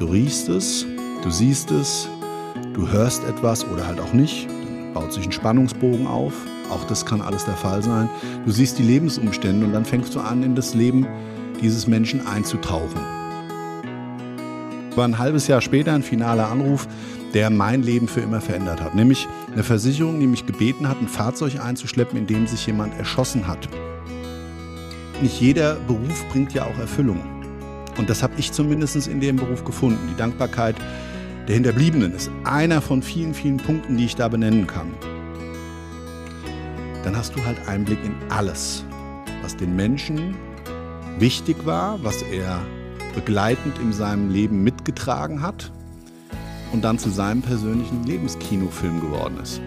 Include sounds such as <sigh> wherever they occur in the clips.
Du riechst es, du siehst es, du hörst etwas oder halt auch nicht. Dann baut sich ein Spannungsbogen auf. Auch das kann alles der Fall sein. Du siehst die Lebensumstände und dann fängst du an, in das Leben dieses Menschen einzutauchen. War ein halbes Jahr später ein finaler Anruf, der mein Leben für immer verändert hat. Nämlich eine Versicherung, die mich gebeten hat, ein Fahrzeug einzuschleppen, in dem sich jemand erschossen hat. Nicht jeder Beruf bringt ja auch Erfüllung. Und das habe ich zumindest in dem Beruf gefunden. Die Dankbarkeit der Hinterbliebenen ist einer von vielen, vielen Punkten, die ich da benennen kann. Dann hast du halt Einblick in alles, was den Menschen wichtig war, was er begleitend in seinem Leben mitgetragen hat und dann zu seinem persönlichen Lebenskinofilm geworden ist.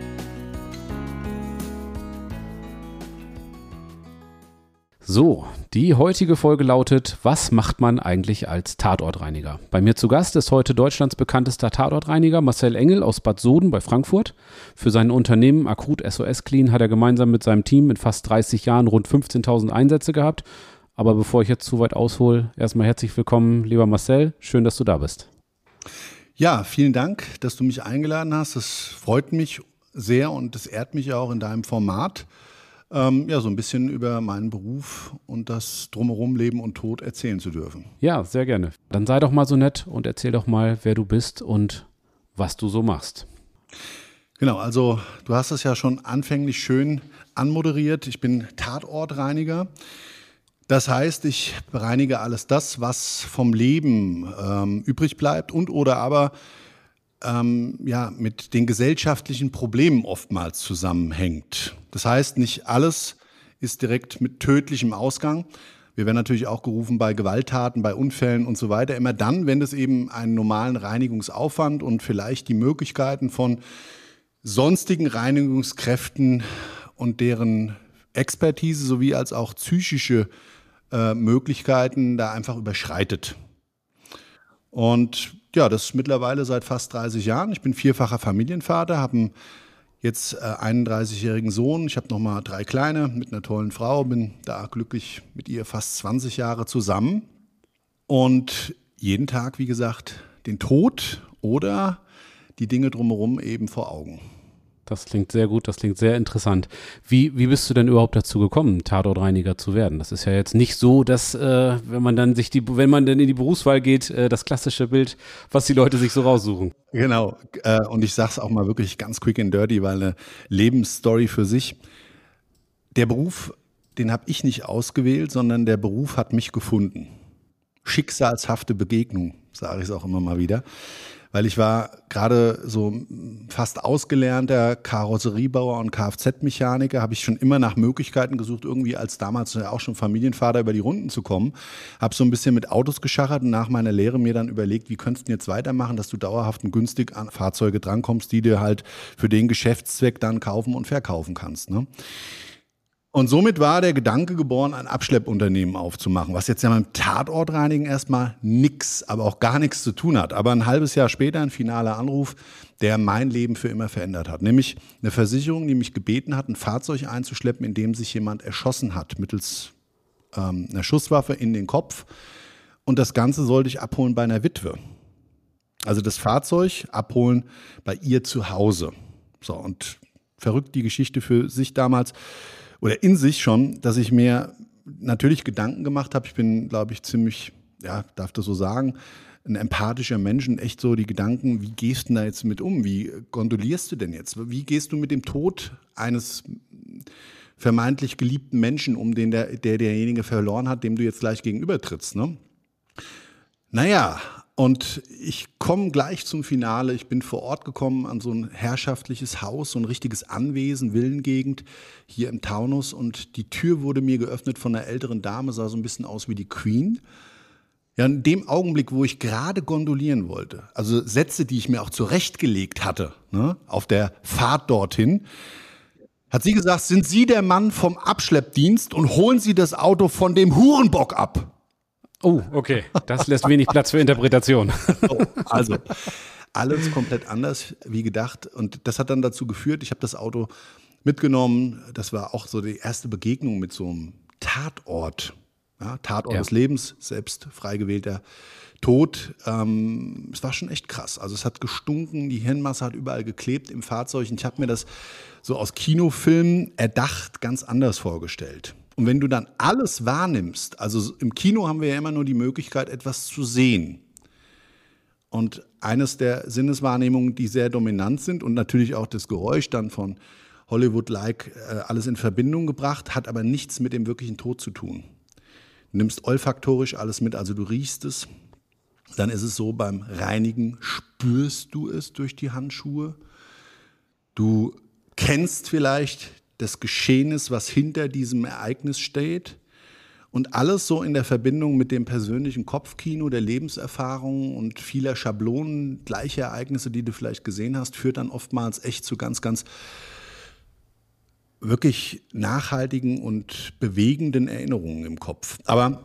So, die heutige Folge lautet, was macht man eigentlich als Tatortreiniger? Bei mir zu Gast ist heute Deutschlands bekanntester Tatortreiniger Marcel Engel aus Bad Soden bei Frankfurt. Für sein Unternehmen Akut SOS Clean hat er gemeinsam mit seinem Team in fast 30 Jahren rund 15.000 Einsätze gehabt. Aber bevor ich jetzt zu weit aushole, erstmal herzlich willkommen, lieber Marcel. Schön, dass du da bist. Ja, vielen Dank, dass du mich eingeladen hast. Das freut mich sehr und das ehrt mich auch in deinem Format, ähm, ja, so ein bisschen über meinen Beruf und das Drumherum Leben und Tod erzählen zu dürfen. Ja, sehr gerne. Dann sei doch mal so nett und erzähl doch mal, wer du bist und was du so machst. Genau, also du hast es ja schon anfänglich schön anmoderiert. Ich bin Tatortreiniger. Das heißt, ich bereinige alles das, was vom Leben ähm, übrig bleibt und oder aber ähm, ja, mit den gesellschaftlichen Problemen oftmals zusammenhängt. Das heißt, nicht alles ist direkt mit tödlichem Ausgang. Wir werden natürlich auch gerufen bei Gewalttaten, bei Unfällen und so weiter. Immer dann, wenn es eben einen normalen Reinigungsaufwand und vielleicht die Möglichkeiten von sonstigen Reinigungskräften und deren Expertise sowie als auch psychische äh, Möglichkeiten da einfach überschreitet. Und ja, das mittlerweile seit fast 30 Jahren. Ich bin vierfacher Familienvater, habe einen jetzt äh, 31-jährigen Sohn. Ich habe noch mal drei kleine mit einer tollen Frau, bin da glücklich mit ihr fast 20 Jahre zusammen. Und jeden Tag, wie gesagt, den Tod oder die Dinge drumherum eben vor Augen. Das klingt sehr gut, das klingt sehr interessant. Wie, wie bist du denn überhaupt dazu gekommen, Tatortreiniger zu werden? Das ist ja jetzt nicht so, dass, äh, wenn man dann sich die, wenn man dann in die Berufswahl geht, äh, das klassische Bild, was die Leute sich so raussuchen. Genau. Äh, und ich sag's auch mal wirklich ganz quick and dirty, weil eine Lebensstory für sich. Der Beruf, den habe ich nicht ausgewählt, sondern der Beruf hat mich gefunden. Schicksalshafte Begegnung, sage ich es auch immer mal wieder weil ich war gerade so fast ausgelernter Karosseriebauer und Kfz-Mechaniker, habe ich schon immer nach Möglichkeiten gesucht, irgendwie als damals auch schon Familienvater über die Runden zu kommen. Habe so ein bisschen mit Autos geschachert und nach meiner Lehre mir dann überlegt, wie könntest du jetzt weitermachen, dass du dauerhaft und günstig an Fahrzeuge drankommst, die dir halt für den Geschäftszweck dann kaufen und verkaufen kannst. Ne? Und somit war der Gedanke geboren, ein Abschleppunternehmen aufzumachen, was jetzt ja mit dem Tatortreinigen erstmal nix, aber auch gar nichts zu tun hat. Aber ein halbes Jahr später ein finaler Anruf, der mein Leben für immer verändert hat. Nämlich eine Versicherung, die mich gebeten hat, ein Fahrzeug einzuschleppen, in dem sich jemand erschossen hat, mittels ähm, einer Schusswaffe in den Kopf. Und das Ganze sollte ich abholen bei einer Witwe. Also das Fahrzeug abholen bei ihr zu Hause. So, und verrückt die Geschichte für sich damals oder in sich schon, dass ich mir natürlich Gedanken gemacht habe. Ich bin, glaube ich, ziemlich, ja, darf das so sagen, ein empathischer Mensch und echt so die Gedanken, wie gehst du da jetzt mit um? Wie gondolierst du denn jetzt? Wie gehst du mit dem Tod eines vermeintlich geliebten Menschen um, den der, der derjenige verloren hat, dem du jetzt gleich gegenüber trittst? Ne? Naja, und ich komme gleich zum Finale. Ich bin vor Ort gekommen an so ein herrschaftliches Haus, so ein richtiges Anwesen, Villengegend hier im Taunus. Und die Tür wurde mir geöffnet von einer älteren Dame, sah so ein bisschen aus wie die Queen. Ja, in dem Augenblick, wo ich gerade gondolieren wollte, also Sätze, die ich mir auch zurechtgelegt hatte, ne, auf der Fahrt dorthin, hat sie gesagt, sind Sie der Mann vom Abschleppdienst und holen Sie das Auto von dem Hurenbock ab. Oh, okay. Das lässt wenig Platz für Interpretation. <laughs> Oh, also, alles komplett anders wie gedacht. Und das hat dann dazu geführt, ich habe das Auto mitgenommen. Das war auch so die erste Begegnung mit so einem Tatort. Ja, Tatort ja. des Lebens, selbst frei gewählter Tod. Ähm, es war schon echt krass. Also es hat gestunken, die Hirnmasse hat überall geklebt im Fahrzeug. Und ich habe mir das so aus Kinofilmen erdacht ganz anders vorgestellt. Und wenn du dann alles wahrnimmst, also im Kino haben wir ja immer nur die Möglichkeit, etwas zu sehen. Und eines der Sinneswahrnehmungen, die sehr dominant sind und natürlich auch das Geräusch dann von Hollywood-like äh, alles in Verbindung gebracht, hat aber nichts mit dem wirklichen Tod zu tun. Du nimmst olfaktorisch alles mit, also du riechst es. Dann ist es so, beim Reinigen spürst du es durch die Handschuhe. Du kennst vielleicht das Geschehnis, was hinter diesem Ereignis steht. Und alles so in der Verbindung mit dem persönlichen Kopfkino, der Lebenserfahrung und vieler Schablonen, gleiche Ereignisse, die du vielleicht gesehen hast, führt dann oftmals echt zu ganz, ganz wirklich nachhaltigen und bewegenden Erinnerungen im Kopf. Aber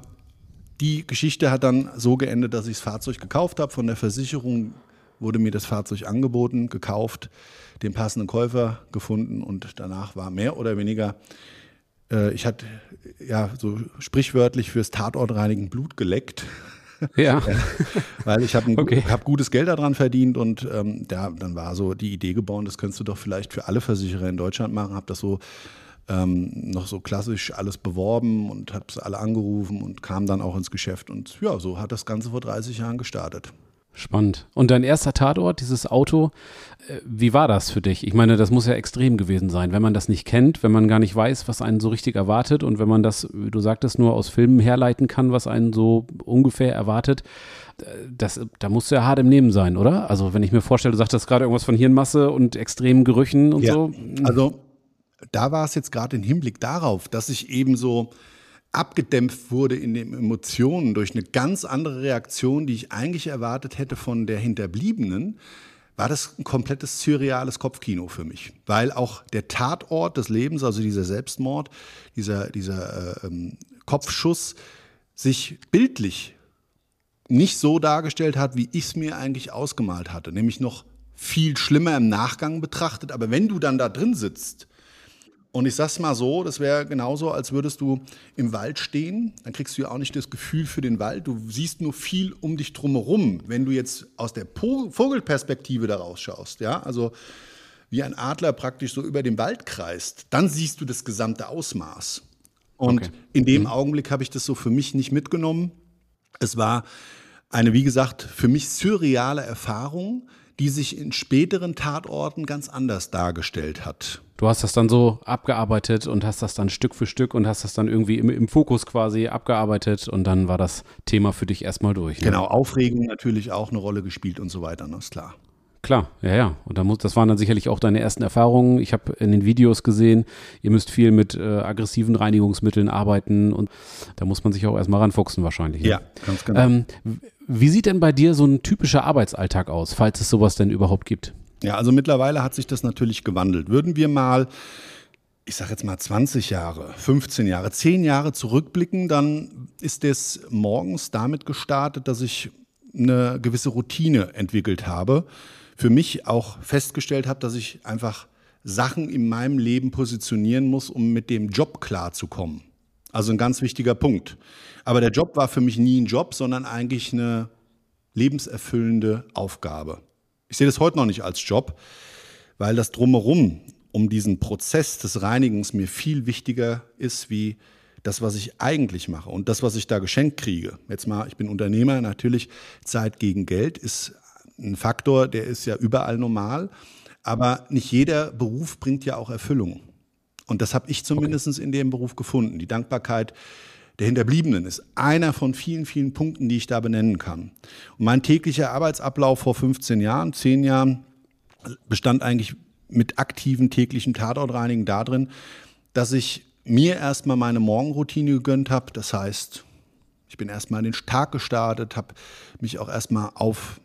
die Geschichte hat dann so geendet, dass ich das Fahrzeug gekauft habe. Von der Versicherung wurde mir das Fahrzeug angeboten, gekauft, den passenden Käufer gefunden und danach war mehr oder weniger, äh, ich hatte ja so sprichwörtlich fürs Tatortreinigen Blut geleckt. Ja. <laughs> Weil ich habe okay. hab gutes Geld daran verdient und ähm, ja, dann war so die Idee geboren, das könntest du doch vielleicht für alle Versicherer in Deutschland machen. Habe das so ähm, noch so klassisch alles beworben und habe es alle angerufen und kam dann auch ins Geschäft. Und ja, so hat das Ganze vor 30 Jahren gestartet. Spannend. Und dein erster Tatort, dieses Auto, äh, wie war das für dich? Ich meine, das muss ja extrem gewesen sein, wenn man das nicht kennt, wenn man gar nicht weiß, was einen so richtig erwartet und wenn man das, wie du sagtest, nur aus Filmen herleiten kann, was einen so ungefähr erwartet. Äh, das, da musst du ja hart im Nehmen sein, oder? Also, wenn ich mir vorstelle, du sagtest gerade irgendwas von Hirnmasse und extremen Gerüchen und ja, so. Also, da war es jetzt gerade im Hinblick darauf, dass ich eben so abgedämpft wurde in den Emotionen durch eine ganz andere Reaktion, die ich eigentlich erwartet hätte von der Hinterbliebenen, war das ein komplettes surreales Kopfkino für mich. Weil auch der Tatort des Lebens, also dieser Selbstmord, dieser, dieser äh, ähm, Kopfschuss, sich bildlich nicht so dargestellt hat, wie ich es mir eigentlich ausgemalt hatte. Nämlich noch viel schlimmer im Nachgang betrachtet. Aber wenn du dann da drin sitzt und ich sag's mal so, das wäre genauso, als würdest du im Wald stehen. Dann kriegst du ja auch nicht das Gefühl für den Wald. Du siehst nur viel um dich drumherum. Wenn du jetzt aus der Vogelperspektive da rausschaust, ja, also wie ein Adler praktisch so über den Wald kreist, dann siehst du das gesamte Ausmaß. Und okay. in dem mhm. Augenblick habe ich das so für mich nicht mitgenommen. Es war eine, wie gesagt, für mich surreale Erfahrung, die sich in späteren Tatorten ganz anders dargestellt hat. Du hast das dann so abgearbeitet und hast das dann Stück für Stück und hast das dann irgendwie im, im Fokus quasi abgearbeitet und dann war das Thema für dich erstmal durch. Ne? Genau, Aufregung natürlich auch eine Rolle gespielt und so weiter, das ne, ist klar. Klar, ja, ja. Und da muss, das waren dann sicherlich auch deine ersten Erfahrungen. Ich habe in den Videos gesehen, ihr müsst viel mit äh, aggressiven Reinigungsmitteln arbeiten und da muss man sich auch erstmal ranfuchsen wahrscheinlich. Ne? Ja, ganz genau. Ähm, wie sieht denn bei dir so ein typischer Arbeitsalltag aus, falls es sowas denn überhaupt gibt? Ja, also mittlerweile hat sich das natürlich gewandelt. Würden wir mal, ich sage jetzt mal 20 Jahre, 15 Jahre, 10 Jahre zurückblicken, dann ist es morgens damit gestartet, dass ich eine gewisse Routine entwickelt habe. Für mich auch festgestellt habe, dass ich einfach Sachen in meinem Leben positionieren muss, um mit dem Job klarzukommen. Also ein ganz wichtiger Punkt. Aber der Job war für mich nie ein Job, sondern eigentlich eine lebenserfüllende Aufgabe. Ich sehe das heute noch nicht als Job, weil das drumherum um diesen Prozess des Reinigens mir viel wichtiger ist wie das, was ich eigentlich mache und das, was ich da geschenkt kriege. Jetzt mal, ich bin Unternehmer, natürlich Zeit gegen Geld ist ein Faktor, der ist ja überall normal, aber nicht jeder Beruf bringt ja auch Erfüllung. Und das habe ich zumindest okay. in dem Beruf gefunden. Die Dankbarkeit der Hinterbliebenen ist einer von vielen, vielen Punkten, die ich da benennen kann. Und mein täglicher Arbeitsablauf vor 15 Jahren, 10 Jahren, bestand eigentlich mit aktiven täglichen Tatortreinigen darin, dass ich mir erstmal meine Morgenroutine gegönnt habe. Das heißt, ich bin erstmal in den Tag gestartet, habe mich auch erstmal auf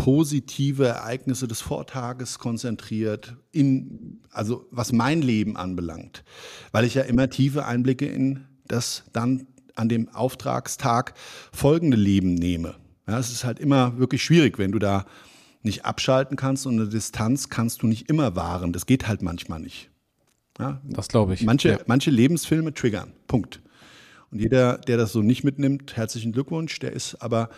positive Ereignisse des Vortages konzentriert, in, also was mein Leben anbelangt, weil ich ja immer tiefe Einblicke in das dann an dem Auftragstag folgende Leben nehme. Ja, es ist halt immer wirklich schwierig, wenn du da nicht abschalten kannst und eine Distanz kannst du nicht immer wahren. Das geht halt manchmal nicht. Ja, das glaube ich. Manche, ja. manche Lebensfilme triggern. Punkt. Und jeder, der das so nicht mitnimmt, herzlichen Glückwunsch. Der ist aber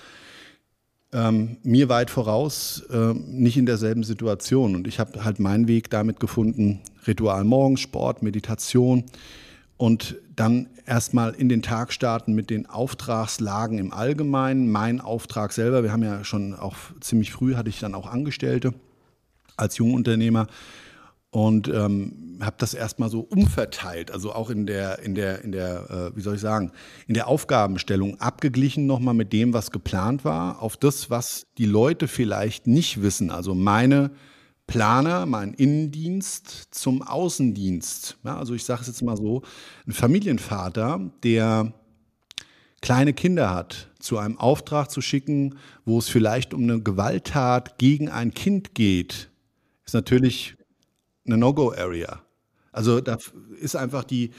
ähm, mir weit voraus, äh, nicht in derselben Situation. Und ich habe halt meinen Weg damit gefunden, Ritual morgens, Sport, Meditation und dann erstmal in den Tag starten mit den Auftragslagen im Allgemeinen. Mein Auftrag selber, wir haben ja schon auch ziemlich früh, hatte ich dann auch Angestellte als Jungunternehmer und ähm, habe das erstmal so umverteilt, also auch in der, in der, in der, äh, wie soll ich sagen, in der Aufgabenstellung abgeglichen nochmal mit dem, was geplant war, auf das, was die Leute vielleicht nicht wissen. Also meine Planer, mein Innendienst zum Außendienst. Ja, also ich sage es jetzt mal so, ein Familienvater, der kleine Kinder hat, zu einem Auftrag zu schicken, wo es vielleicht um eine Gewalttat gegen ein Kind geht, ist natürlich eine No-Go-Area. Also da ist einfach die,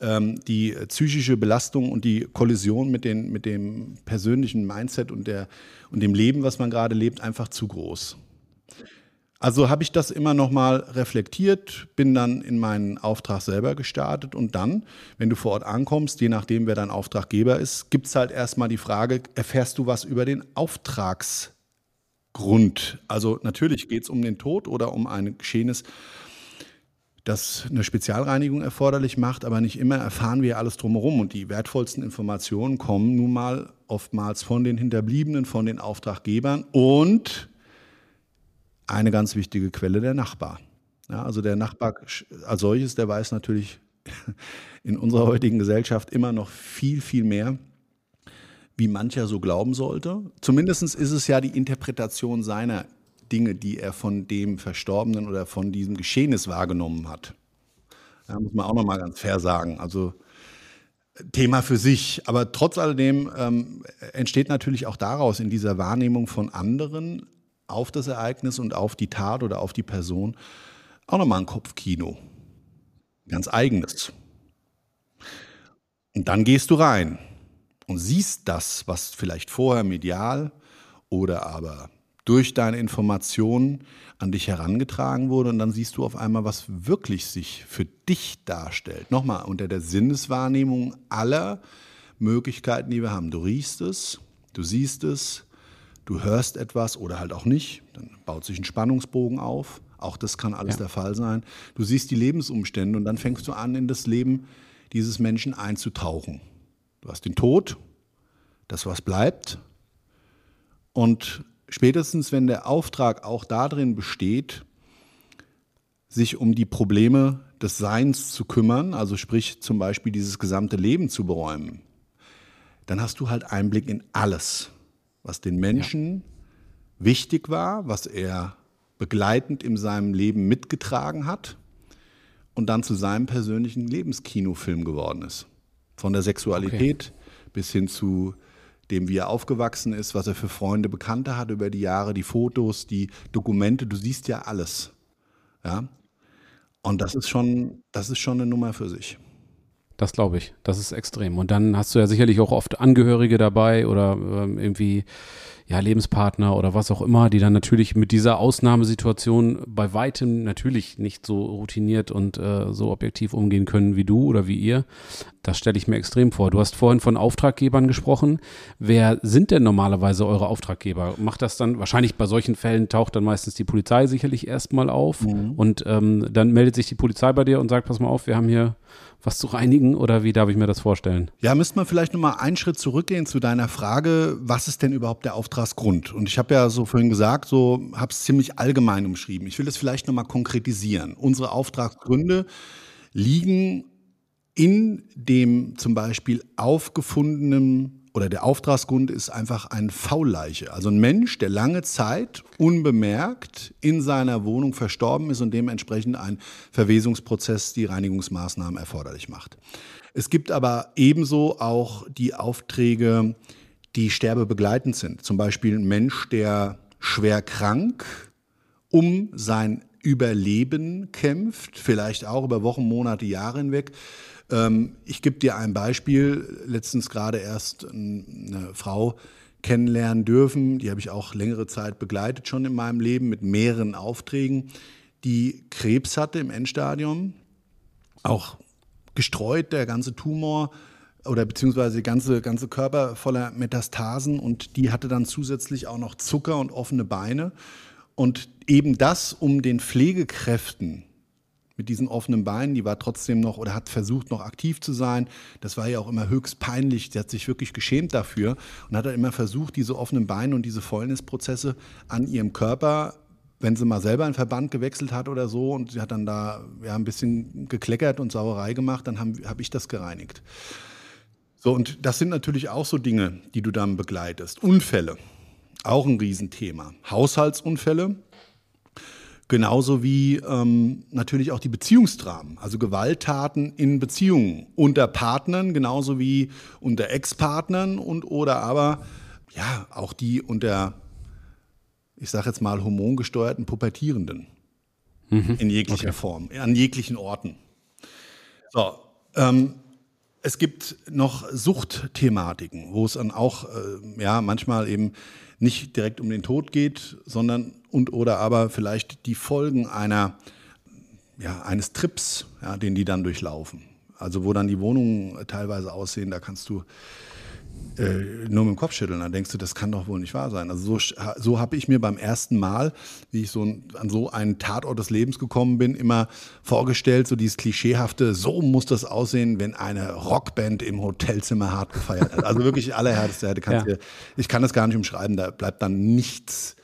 ähm, die psychische Belastung und die Kollision mit, den, mit dem persönlichen Mindset und, der, und dem Leben, was man gerade lebt, einfach zu groß. Also habe ich das immer noch mal reflektiert, bin dann in meinen Auftrag selber gestartet und dann, wenn du vor Ort ankommst, je nachdem, wer dein Auftraggeber ist, gibt es halt erstmal die Frage, erfährst du was über den Auftrags Grund. Also natürlich geht es um den Tod oder um ein Geschehenes, das eine Spezialreinigung erforderlich macht, aber nicht immer erfahren wir alles drumherum. Und die wertvollsten Informationen kommen nun mal oftmals von den Hinterbliebenen, von den Auftraggebern und eine ganz wichtige Quelle der Nachbar. Ja, also der Nachbar als solches, der weiß natürlich <laughs> in unserer heutigen Gesellschaft immer noch viel, viel mehr wie mancher so glauben sollte. Zumindest ist es ja die Interpretation seiner Dinge, die er von dem Verstorbenen oder von diesem Geschehnis wahrgenommen hat. Ja, muss man auch nochmal ganz fair sagen. Also Thema für sich. Aber trotz alledem ähm, entsteht natürlich auch daraus in dieser Wahrnehmung von anderen auf das Ereignis und auf die Tat oder auf die Person auch nochmal ein Kopfkino. Ganz eigenes. Und dann gehst du rein und siehst das, was vielleicht vorher medial oder aber durch deine Informationen an dich herangetragen wurde und dann siehst du auf einmal, was wirklich sich für dich darstellt. Nochmal, unter der Sinneswahrnehmung aller Möglichkeiten, die wir haben. Du riechst es, du siehst es, du hörst etwas oder halt auch nicht. Dann baut sich ein Spannungsbogen auf. Auch das kann alles ja. der Fall sein. Du siehst die Lebensumstände und dann fängst du an, in das Leben dieses Menschen einzutauchen. Du hast den Tod, das was bleibt. Und spätestens, wenn der Auftrag auch darin besteht, sich um die Probleme des Seins zu kümmern, also sprich zum Beispiel dieses gesamte Leben zu beräumen, dann hast du halt Einblick in alles, was den Menschen ja. wichtig war, was er begleitend in seinem Leben mitgetragen hat und dann zu seinem persönlichen Lebenskinofilm geworden ist. Von der Sexualität okay. bis hin zu dem, wie er aufgewachsen ist, was er für Freunde, Bekannte hat über die Jahre, die Fotos, die Dokumente, du siehst ja alles. Ja. Und das ist schon, das ist schon eine Nummer für sich. Das glaube ich. Das ist extrem. Und dann hast du ja sicherlich auch oft Angehörige dabei oder ähm, irgendwie ja, Lebenspartner oder was auch immer, die dann natürlich mit dieser Ausnahmesituation bei weitem natürlich nicht so routiniert und äh, so objektiv umgehen können wie du oder wie ihr. Das stelle ich mir extrem vor. Du hast vorhin von Auftraggebern gesprochen. Wer sind denn normalerweise eure Auftraggeber? Macht das dann, wahrscheinlich bei solchen Fällen taucht dann meistens die Polizei sicherlich erstmal auf mhm. und ähm, dann meldet sich die Polizei bei dir und sagt, pass mal auf, wir haben hier was zu reinigen oder wie darf ich mir das vorstellen? Ja, müsste man vielleicht nochmal einen Schritt zurückgehen zu deiner Frage, was ist denn überhaupt der Auftragsgrund? Und ich habe ja so vorhin gesagt, so habe es ziemlich allgemein umschrieben. Ich will das vielleicht nochmal konkretisieren. Unsere Auftragsgründe liegen in dem zum Beispiel aufgefundenen oder der Auftragsgrund ist einfach ein Faulleiche. Also ein Mensch, der lange Zeit unbemerkt in seiner Wohnung verstorben ist und dementsprechend ein Verwesungsprozess die Reinigungsmaßnahmen erforderlich macht. Es gibt aber ebenso auch die Aufträge, die sterbebegleitend sind. Zum Beispiel ein Mensch, der schwer krank um sein Überleben kämpft, vielleicht auch über Wochen, Monate, Jahre hinweg ähm, ich gebe dir ein Beispiel. Letztens gerade erst eine Frau kennenlernen dürfen. Die habe ich auch längere Zeit begleitet schon in meinem Leben mit mehreren Aufträgen, die Krebs hatte im Endstadium. Auch gestreut, der ganze Tumor oder beziehungsweise ganze, ganze Körper voller Metastasen und die hatte dann zusätzlich auch noch Zucker und offene Beine. Und eben das, um den Pflegekräften mit diesen offenen Beinen, die war trotzdem noch oder hat versucht, noch aktiv zu sein. Das war ja auch immer höchst peinlich. Sie hat sich wirklich geschämt dafür und hat dann immer versucht, diese offenen Beine und diese Fäulnisprozesse an ihrem Körper wenn sie mal selber einen Verband gewechselt hat oder so und sie hat dann da ja, ein bisschen gekleckert und Sauerei gemacht, dann habe hab ich das gereinigt. So, und das sind natürlich auch so Dinge, die du dann begleitest. Unfälle, auch ein Riesenthema. Haushaltsunfälle, genauso wie ähm, natürlich auch die Beziehungsdramen, also Gewalttaten in Beziehungen unter Partnern, genauso wie unter Ex-Partnern und oder aber ja auch die unter, ich sage jetzt mal, hormongesteuerten Pubertierenden mhm. in jeglicher okay. Form, an jeglichen Orten. So, ähm, es gibt noch Suchtthematiken, wo es dann auch äh, ja manchmal eben nicht direkt um den Tod geht, sondern und oder aber vielleicht die Folgen einer ja, eines Trips, ja, den die dann durchlaufen. Also wo dann die Wohnungen teilweise aussehen, da kannst du äh, nur mit dem Kopf schütteln. Dann denkst du, das kann doch wohl nicht wahr sein. Also so, so habe ich mir beim ersten Mal, wie ich so an so einen Tatort des Lebens gekommen bin, immer vorgestellt, so dieses klischeehafte, so muss das aussehen, wenn eine Rockband im Hotelzimmer hart gefeiert hat. Also wirklich allerhärteste. Ja. Ich kann das gar nicht umschreiben, da bleibt dann nichts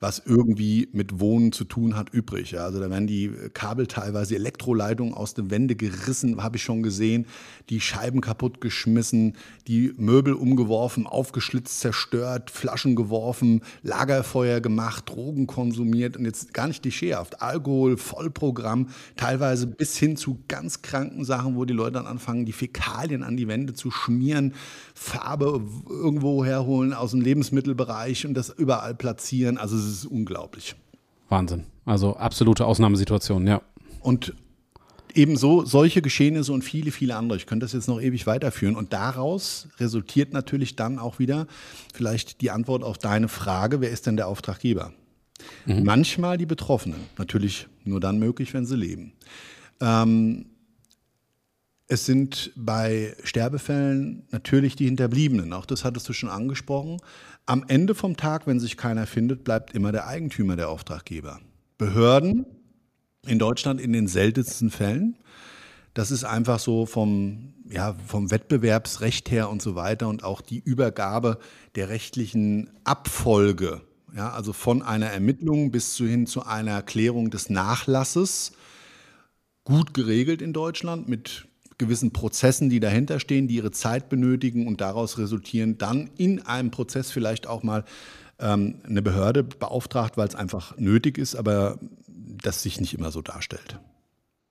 was irgendwie mit Wohnen zu tun hat, übrig. Ja, also da werden die Kabel teilweise, Elektroleitungen aus den Wände gerissen, habe ich schon gesehen, die Scheiben kaputt geschmissen, die Möbel umgeworfen, aufgeschlitzt, zerstört, Flaschen geworfen, Lagerfeuer gemacht, Drogen konsumiert und jetzt gar nicht klischeehaft, Alkohol, Vollprogramm, teilweise bis hin zu ganz kranken Sachen, wo die Leute dann anfangen, die Fäkalien an die Wände zu schmieren, Farbe irgendwo herholen aus dem Lebensmittelbereich und das überall platzieren. Also ist unglaublich. Wahnsinn. Also absolute Ausnahmesituation, ja. Und ebenso solche Geschehnisse und viele, viele andere. Ich könnte das jetzt noch ewig weiterführen. Und daraus resultiert natürlich dann auch wieder vielleicht die Antwort auf deine Frage, wer ist denn der Auftraggeber? Mhm. Manchmal die Betroffenen, natürlich nur dann möglich, wenn sie leben. Ähm, es sind bei Sterbefällen natürlich die Hinterbliebenen, auch das hattest du schon angesprochen. Am Ende vom Tag, wenn sich keiner findet, bleibt immer der Eigentümer der Auftraggeber. Behörden in Deutschland in den seltensten Fällen. Das ist einfach so vom, ja, vom Wettbewerbsrecht her und so weiter und auch die Übergabe der rechtlichen Abfolge, ja, also von einer Ermittlung bis hin zu einer Klärung des Nachlasses gut geregelt in Deutschland mit gewissen Prozessen, die dahinter stehen, die ihre Zeit benötigen und daraus resultieren dann in einem Prozess vielleicht auch mal ähm, eine Behörde beauftragt, weil es einfach nötig ist, aber das sich nicht immer so darstellt.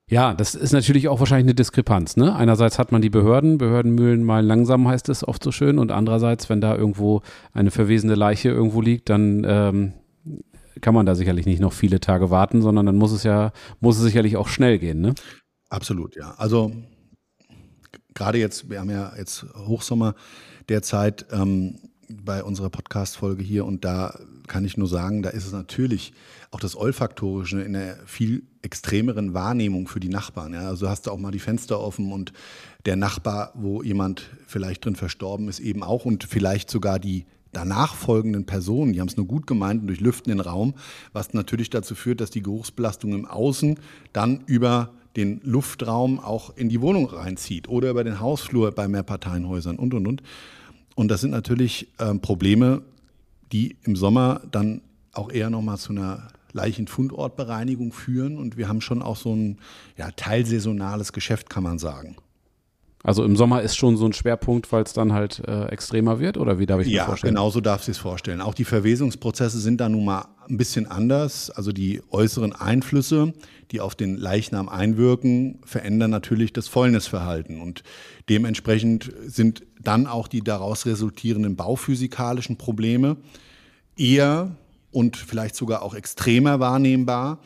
Ja, das ist natürlich auch wahrscheinlich eine Diskrepanz. Ne? Einerseits hat man die Behörden, Behördenmühlen mal langsam heißt es oft so schön, und andererseits, wenn da irgendwo eine verwesene Leiche irgendwo liegt, dann ähm, kann man da sicherlich nicht noch viele Tage warten, sondern dann muss es ja, muss es sicherlich auch schnell gehen. Ne? Absolut, ja. Also gerade jetzt, wir haben ja jetzt Hochsommer derzeit ähm, bei unserer Podcast-Folge hier und da kann ich nur sagen, da ist es natürlich auch das Olfaktorische in einer viel extremeren Wahrnehmung für die Nachbarn. Ja. Also hast du auch mal die Fenster offen und der Nachbar, wo jemand vielleicht drin verstorben ist, eben auch und vielleicht sogar die danach folgenden Personen, die haben es nur gut gemeint und durchlüften den Raum, was natürlich dazu führt, dass die Geruchsbelastung im Außen dann über den Luftraum auch in die Wohnung reinzieht oder über den Hausflur bei Mehrparteienhäusern und, und, und. Und das sind natürlich ähm, Probleme, die im Sommer dann auch eher nochmal zu einer Leichenfundortbereinigung führen. Und wir haben schon auch so ein ja, teilsaisonales Geschäft, kann man sagen. Also im Sommer ist schon so ein Schwerpunkt, weil es dann halt äh, extremer wird oder wie darf ich mir ja, vorstellen? Ja, genau so darf sich vorstellen. Auch die Verwesungsprozesse sind da nun mal ein bisschen anders. Also die äußeren Einflüsse, die auf den Leichnam einwirken, verändern natürlich das Fäulnisverhalten und dementsprechend sind dann auch die daraus resultierenden bauphysikalischen Probleme eher und vielleicht sogar auch extremer wahrnehmbar,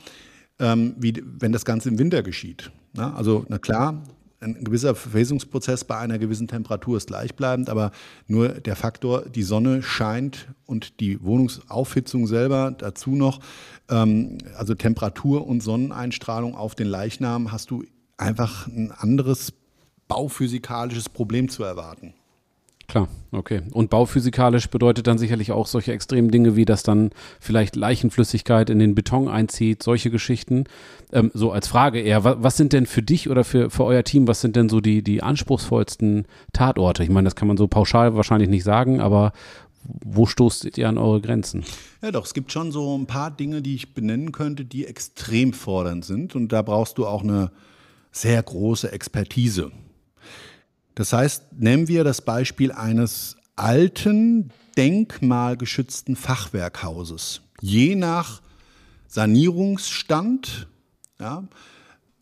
ähm, wie wenn das Ganze im Winter geschieht. Na, also na klar, ein gewisser Verwesungsprozess bei einer gewissen Temperatur ist gleichbleibend, aber nur der Faktor, die Sonne scheint und die Wohnungsaufhitzung selber dazu noch, ähm, also Temperatur und Sonneneinstrahlung auf den Leichnam, hast du einfach ein anderes bauphysikalisches Problem zu erwarten. Klar, okay. Und bauphysikalisch bedeutet dann sicherlich auch solche extremen Dinge, wie dass dann vielleicht Leichenflüssigkeit in den Beton einzieht, solche Geschichten. Ähm, so als Frage eher, was, was, sind denn für dich oder für, für euer Team, was sind denn so die, die anspruchsvollsten Tatorte? Ich meine, das kann man so pauschal wahrscheinlich nicht sagen, aber wo stoßt ihr an eure Grenzen? Ja, doch, es gibt schon so ein paar Dinge, die ich benennen könnte, die extrem fordernd sind. Und da brauchst du auch eine sehr große Expertise. Das heißt, nehmen wir das Beispiel eines alten, denkmalgeschützten Fachwerkhauses. Je nach Sanierungsstand ja,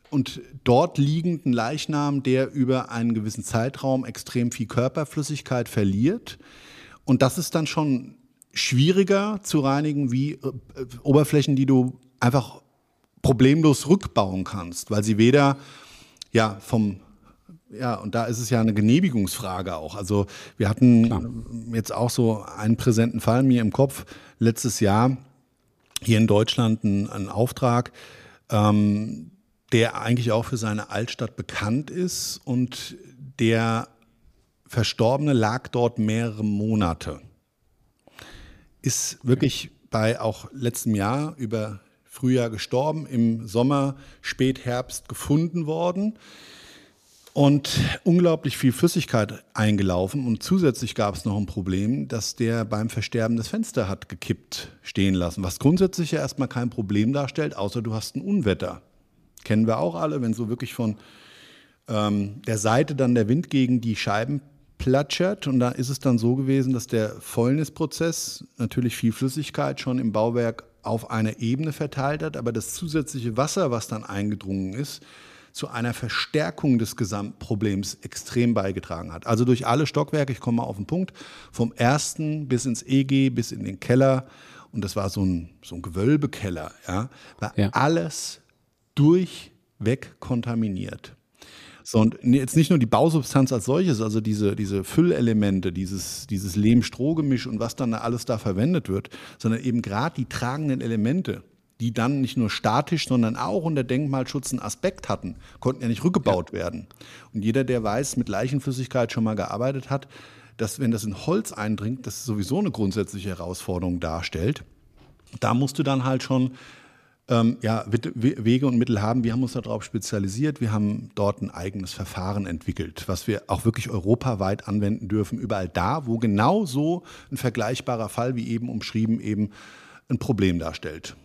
und dort liegenden Leichnam, der über einen gewissen Zeitraum extrem viel Körperflüssigkeit verliert. Und das ist dann schon schwieriger zu reinigen wie äh, Oberflächen, die du einfach problemlos rückbauen kannst, weil sie weder ja, vom ja, und da ist es ja eine Genehmigungsfrage auch. Also wir hatten Klar. jetzt auch so einen präsenten Fall mir im Kopf letztes Jahr hier in Deutschland einen, einen Auftrag, ähm, der eigentlich auch für seine Altstadt bekannt ist und der Verstorbene lag dort mehrere Monate. Ist wirklich bei auch letztem Jahr über Frühjahr gestorben, im Sommer, Spätherbst gefunden worden und unglaublich viel Flüssigkeit eingelaufen. Und zusätzlich gab es noch ein Problem, dass der beim Versterben das Fenster hat gekippt stehen lassen, was grundsätzlich ja erstmal kein Problem darstellt, außer du hast ein Unwetter. Kennen wir auch alle, wenn so wirklich von ähm, der Seite dann der Wind gegen die Scheiben platschert. Und da ist es dann so gewesen, dass der Fäulnisprozess natürlich viel Flüssigkeit schon im Bauwerk auf einer Ebene verteilt hat, aber das zusätzliche Wasser, was dann eingedrungen ist, zu einer Verstärkung des Gesamtproblems extrem beigetragen hat. Also durch alle Stockwerke, ich komme mal auf den Punkt, vom ersten bis ins EG, bis in den Keller, und das war so ein, so ein Gewölbekeller, ja, war ja. alles durchweg kontaminiert. So, und jetzt nicht nur die Bausubstanz als solches, also diese, diese Füllelemente, dieses, dieses Lehm-Stroh-Gemisch und was dann alles da verwendet wird, sondern eben gerade die tragenden Elemente, die dann nicht nur statisch, sondern auch unter Denkmalschutz einen Aspekt hatten, konnten ja nicht rückgebaut ja. werden. Und jeder, der weiß, mit Leichenflüssigkeit schon mal gearbeitet hat, dass wenn das in Holz eindringt, das sowieso eine grundsätzliche Herausforderung darstellt. Da musst du dann halt schon ähm, ja, Wege und Mittel haben. Wir haben uns darauf spezialisiert. Wir haben dort ein eigenes Verfahren entwickelt, was wir auch wirklich europaweit anwenden dürfen. Überall da, wo genau so ein vergleichbarer Fall wie eben umschrieben eben ein Problem darstellt.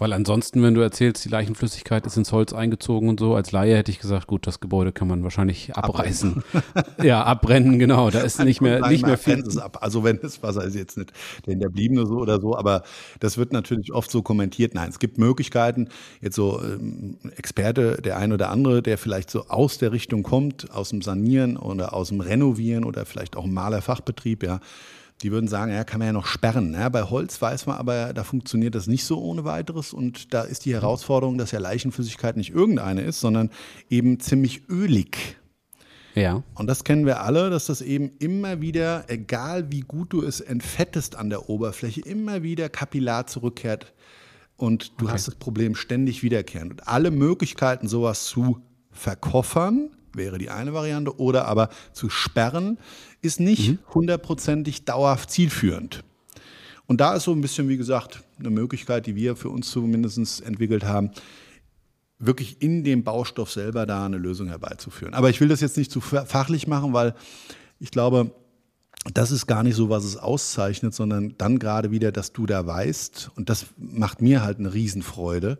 Weil ansonsten, wenn du erzählst, die Leichenflüssigkeit ist ins Holz eingezogen und so, als Laie hätte ich gesagt, gut, das Gebäude kann man wahrscheinlich abreißen. Abbrennen. ja, abbrennen, genau. Da ist nicht mehr, nicht mehr viel. Es ab. Also wenn das Wasser ist jetzt nicht der Hinterbliebene so oder so, aber das wird natürlich oft so kommentiert. Nein, es gibt Möglichkeiten, jetzt so ähm, Experte, der ein oder andere, der vielleicht so aus der Richtung kommt, aus dem Sanieren oder aus dem Renovieren oder vielleicht auch im Malerfachbetrieb, ja, die würden sagen, ja, kann man ja noch sperren. Ja, bei Holz weiß man aber, da funktioniert das nicht so ohne weiteres. Und da ist die Herausforderung, dass ja Leichenflüssigkeit nicht irgendeine ist, sondern eben ziemlich ölig. Ja. Und das kennen wir alle, dass das eben immer wieder, egal wie gut du es entfettest an der Oberfläche, immer wieder kapillar zurückkehrt. Und du okay. hast das Problem ständig wiederkehrend. Und alle Möglichkeiten, sowas zu verkoffern, wäre die eine Variante, oder aber zu sperren, ist nicht mhm. hundertprozentig dauerhaft zielführend. Und da ist so ein bisschen, wie gesagt, eine Möglichkeit, die wir für uns zumindest entwickelt haben, wirklich in dem Baustoff selber da eine Lösung herbeizuführen. Aber ich will das jetzt nicht zu fachlich machen, weil ich glaube, das ist gar nicht so, was es auszeichnet, sondern dann gerade wieder, dass du da weißt, und das macht mir halt eine Riesenfreude,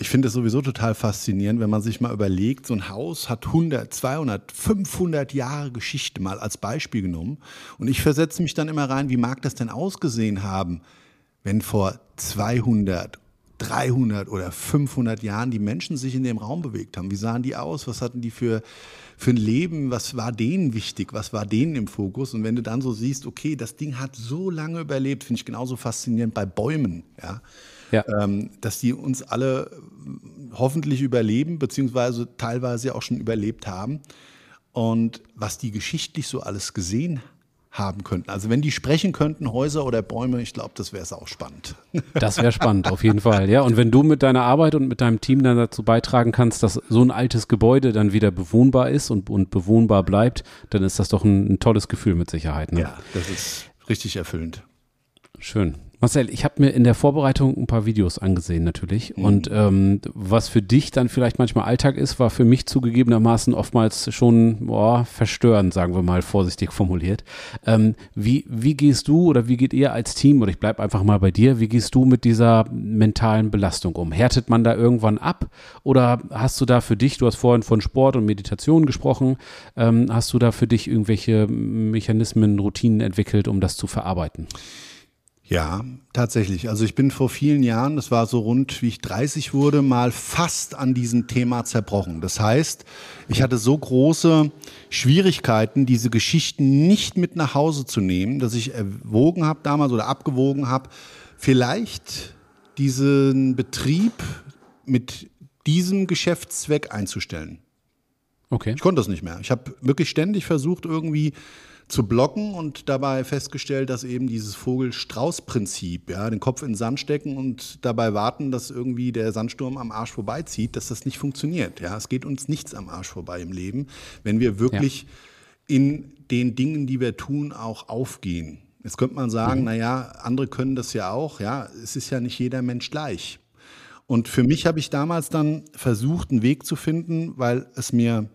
ich finde es sowieso total faszinierend, wenn man sich mal überlegt, so ein Haus hat 100, 200, 500 Jahre Geschichte mal als Beispiel genommen. Und ich versetze mich dann immer rein, wie mag das denn ausgesehen haben, wenn vor 200, 300 oder 500 Jahren die Menschen sich in dem Raum bewegt haben? Wie sahen die aus? Was hatten die für, für ein Leben? Was war denen wichtig? Was war denen im Fokus? Und wenn du dann so siehst, okay, das Ding hat so lange überlebt, finde ich genauso faszinierend bei Bäumen, ja ja. ähm, dass die uns alle hoffentlich überleben, beziehungsweise teilweise auch schon überlebt haben. Und was die geschichtlich so alles gesehen haben könnten. Also wenn die sprechen könnten, Häuser oder Bäume, ich glaube, das wäre es auch spannend. <laughs> Das wäre spannend, auf jeden Fall. Ja, und wenn du mit deiner Arbeit und mit deinem Team dann dazu beitragen kannst, dass so ein altes Gebäude dann wieder bewohnbar ist und, und bewohnbar bleibt, dann ist das doch ein, ein tolles Gefühl mit Sicherheit. Ne? Ja, das ist richtig erfüllend. Schön. Marcel, ich habe mir in der Vorbereitung ein paar Videos angesehen natürlich. Mhm. Und ähm, was für dich dann vielleicht manchmal Alltag ist, war für mich zugegebenermaßen oftmals schon boah, verstörend, sagen wir mal vorsichtig formuliert. Ähm, wie, wie gehst du oder wie geht ihr als Team, oder ich bleibe einfach mal bei dir, wie gehst du mit dieser mentalen Belastung um? Härtet man da irgendwann ab? Oder hast du da für dich, du hast vorhin von Sport und Meditation gesprochen, ähm, hast du da für dich irgendwelche Mechanismen, Routinen entwickelt, um das zu verarbeiten? Ja, tatsächlich. Also ich bin vor vielen Jahren, das war so rund, wie ich 30 wurde, mal fast an diesem Thema zerbrochen. Das heißt, ich hatte so große Schwierigkeiten, diese Geschichten nicht mit nach Hause zu nehmen, dass ich erwogen habe damals oder abgewogen habe, vielleicht diesen Betrieb mit diesem Geschäftszweck einzustellen. Okay. Ich konnte das nicht mehr. Ich habe wirklich ständig versucht, irgendwie zu blocken und dabei festgestellt, dass eben dieses Vogel-Strauß-Prinzip, ja, den Kopf in den Sand stecken und dabei warten, dass irgendwie der Sandsturm am Arsch vorbeizieht, dass das nicht funktioniert. Ja, es geht uns nichts am Arsch vorbei im Leben, wenn wir wirklich ja. in den Dingen, die wir tun, auch aufgehen. Jetzt könnte man sagen, mhm. naja, andere können das ja auch. Ja, es ist ja nicht jeder Mensch gleich. Und für mich habe ich damals dann versucht, einen Weg zu finden, weil es mir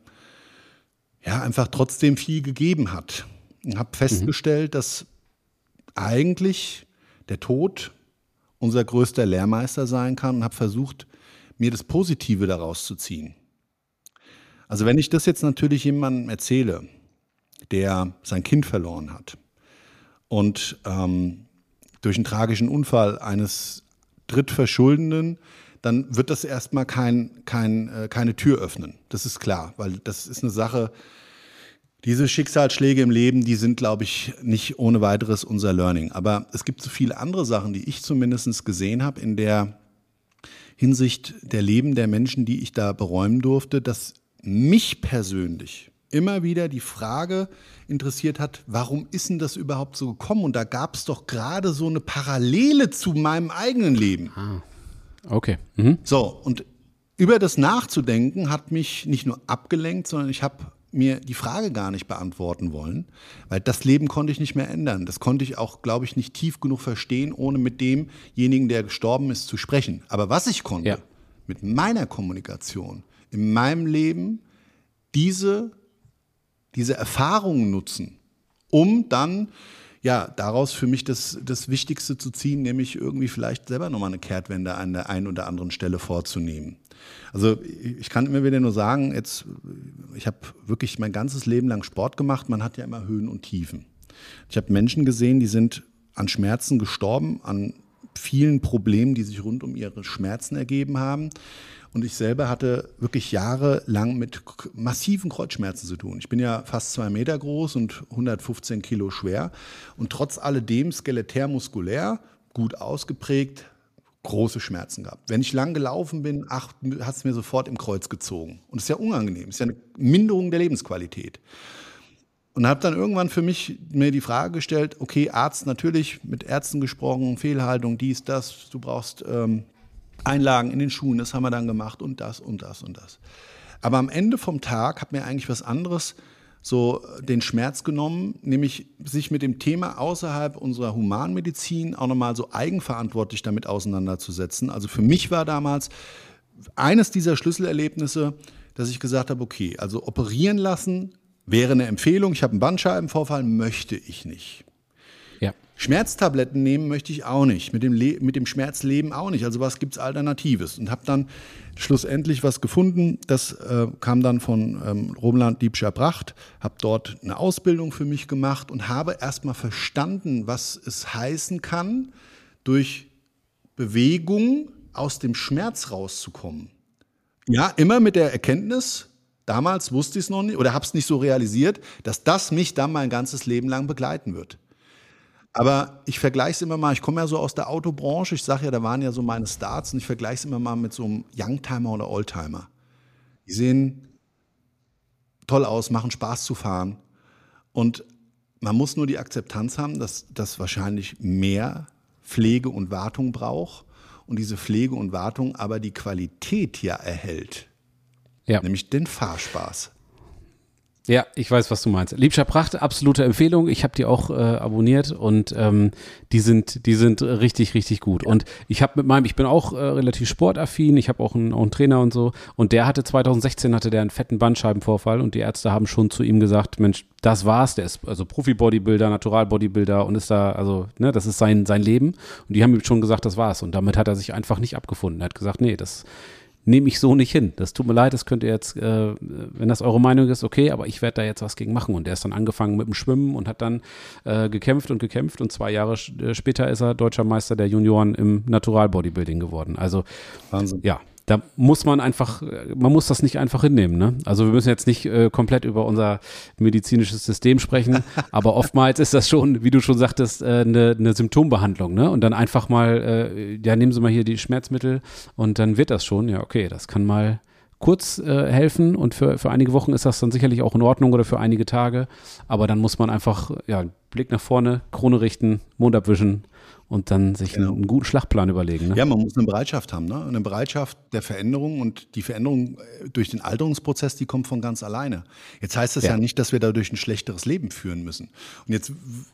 ja einfach trotzdem viel gegeben hat und habe festgestellt, mhm. dass eigentlich der Tod unser größter Lehrmeister sein kann und habe versucht, mir das Positive daraus zu ziehen. Also wenn ich das jetzt natürlich jemandem erzähle, der sein Kind verloren hat und ähm, durch einen tragischen Unfall eines Drittverschuldenden, dann wird das erstmal kein, kein, äh, keine Tür öffnen. Das ist klar, weil das ist eine Sache, diese Schicksalsschläge im Leben, die sind, glaube ich, nicht ohne weiteres unser Learning. Aber es gibt so viele andere Sachen, die ich zumindest gesehen habe in der Hinsicht der Leben der Menschen, die ich da beräumen durfte, dass mich persönlich immer wieder die Frage interessiert hat, warum ist denn das überhaupt so gekommen? Und da gab es doch gerade so eine Parallele zu meinem eigenen Leben. Ah, okay. Mhm. So, und über das nachzudenken hat mich nicht nur abgelenkt, sondern ich habe mir die Frage gar nicht beantworten wollen, weil das Leben konnte ich nicht mehr ändern. Das konnte ich auch, glaube ich, nicht tief genug verstehen, ohne mit demjenigen, der gestorben ist, zu sprechen. Aber was ich konnte, ja. mit meiner Kommunikation, in meinem Leben, diese, diese Erfahrungen nutzen, um dann ja, daraus für mich das, das Wichtigste zu ziehen, nämlich irgendwie vielleicht selber nochmal eine Kehrtwende an der einen oder anderen Stelle vorzunehmen. Also ich kann immer wieder nur sagen, jetzt, ich habe wirklich mein ganzes Leben lang Sport gemacht, man hat ja immer Höhen und Tiefen. Ich habe Menschen gesehen, die sind an Schmerzen gestorben, an vielen Problemen, die sich rund um ihre Schmerzen ergeben haben. Und ich selber hatte wirklich jahrelang mit massiven Kreuzschmerzen zu tun. Ich bin ja fast zwei Meter groß und 115 Kilo schwer. Und trotz alledem skelettär muskulär, gut ausgeprägt, große Schmerzen gehabt. Wenn ich lang gelaufen bin, hat es mir sofort im Kreuz gezogen. Und das ist ja unangenehm. Das ist ja eine Minderung der Lebensqualität. Und habe dann irgendwann für mich mir die Frage gestellt, okay, Arzt natürlich, mit Ärzten gesprochen, Fehlhaltung, dies, das, du brauchst ähm, Einlagen in den Schuhen, das haben wir dann gemacht und das und das und das. Aber am Ende vom Tag hat mir eigentlich was anderes so den Schmerz genommen, nämlich sich mit dem Thema außerhalb unserer Humanmedizin auch nochmal so eigenverantwortlich damit auseinanderzusetzen. Also für mich war damals eines dieser Schlüsselerlebnisse, dass ich gesagt habe, okay, also operieren lassen wäre eine Empfehlung. Ich habe einen Bandscheibenvorfall, möchte ich nicht. Schmerztabletten nehmen möchte ich auch nicht, mit dem, Le mit dem Schmerz leben auch nicht. Also was gibt es Alternatives? Und habe dann schlussendlich was gefunden. Das äh, kam dann von ähm, Romland Diebscher Bracht, habe dort eine Ausbildung für mich gemacht und habe erstmal verstanden, was es heißen kann, durch Bewegung aus dem Schmerz rauszukommen. Ja, immer mit der Erkenntnis, damals wusste ich es noch nicht oder habe es nicht so realisiert, dass das mich dann mein ganzes Leben lang begleiten wird. Aber ich vergleiche es immer mal, ich komme ja so aus der Autobranche, ich sage ja, da waren ja so meine Starts und ich vergleiche es immer mal mit so einem Youngtimer oder Oldtimer. Die sehen toll aus, machen Spaß zu fahren. Und man muss nur die Akzeptanz haben, dass das wahrscheinlich mehr Pflege und Wartung braucht und diese Pflege und Wartung aber die Qualität ja erhält. Ja. Nämlich den Fahrspaß. Ja, ich weiß, was du meinst. Liebscher Pracht, absolute Empfehlung. Ich habe die auch äh, abonniert und ähm, die sind, die sind richtig, richtig gut. Ja. Und ich habe mit meinem, ich bin auch äh, relativ sportaffin. Ich habe auch, einen, auch einen Trainer und so. Und der hatte 2016 hatte der einen fetten Bandscheibenvorfall und die Ärzte haben schon zu ihm gesagt, Mensch, das war's. Der ist also Profi-Bodybuilder, Natural-Bodybuilder und ist da, also ne, das ist sein sein Leben. Und die haben ihm schon gesagt, das war's. Und damit hat er sich einfach nicht abgefunden. Er hat gesagt, nee, das nehme ich so nicht hin. Das tut mir leid, das könnt ihr jetzt, äh, wenn das eure Meinung ist, okay, aber ich werde da jetzt was gegen machen. Und er ist dann angefangen mit dem Schwimmen und hat dann äh, gekämpft und gekämpft und zwei Jahre äh, später ist er deutscher Meister der Junioren im Natural Bodybuilding geworden. Also Wahnsinn. ja, da muss man einfach, man muss das nicht einfach hinnehmen. Ne? Also wir müssen jetzt nicht äh, komplett über unser medizinisches System sprechen, <laughs> aber oftmals ist das schon, wie du schon sagtest, äh, eine, eine Symptombehandlung. Ne? Und dann einfach mal, äh, ja, nehmen Sie mal hier die Schmerzmittel und dann wird das schon. Ja, okay, das kann mal kurz äh, helfen und für, für einige Wochen ist das dann sicherlich auch in Ordnung oder für einige Tage. Aber dann muss man einfach, ja, Blick nach vorne, Krone richten, Mond abwischen und dann sich genau. einen, guten Schlachtplan überlegen. Ne? Ja, man muss eine Bereitschaft haben, ne? eine Bereitschaft der Veränderung und die Veränderung äh, durch den Alterungsprozess, die kommt von ganz alleine. Jetzt heißt das ja. ja nicht, dass wir dadurch ein schlechteres Leben führen müssen. Und jetzt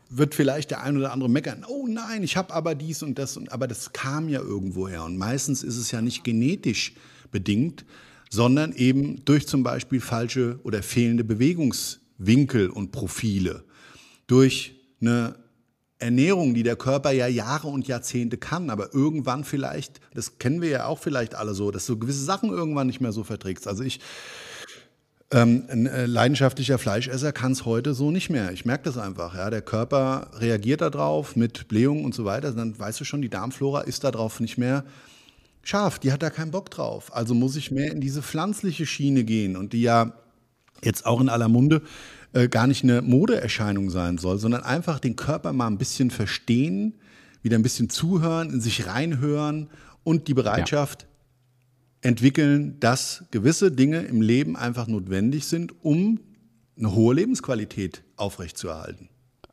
wird vielleicht der ein oder andere meckern, oh nein, ich habe aber dies und das, und, aber das kam ja irgendwoher. Und meistens ist es ja nicht genetisch bedingt, sondern eben durch zum Beispiel falsche oder fehlende Bewegungswinkel und Profile, durch eine Ernährung, die der Körper ja Jahre und Jahrzehnte kann, aber irgendwann vielleicht, das kennen wir ja auch vielleicht alle so, dass du gewisse Sachen irgendwann nicht mehr so verträgst. Also ich, ähm, ein äh, leidenschaftlicher Fleischesser kann es heute so nicht mehr. Ich merke das einfach. Ja, der Körper reagiert darauf mit Blähungen und so weiter. Dann weißt du schon, die Darmflora ist darauf nicht mehr scharf. Die hat da keinen Bock drauf. Also muss ich mehr in diese pflanzliche Schiene gehen und die ja jetzt auch in aller Munde äh, gar nicht eine Modeerscheinung sein soll, sondern einfach den Körper mal ein bisschen verstehen, wieder ein bisschen zuhören, in sich reinhören und die Bereitschaft ja. entwickeln, dass gewisse Dinge im Leben einfach notwendig sind, um eine hohe Lebensqualität aufrechtzuerhalten.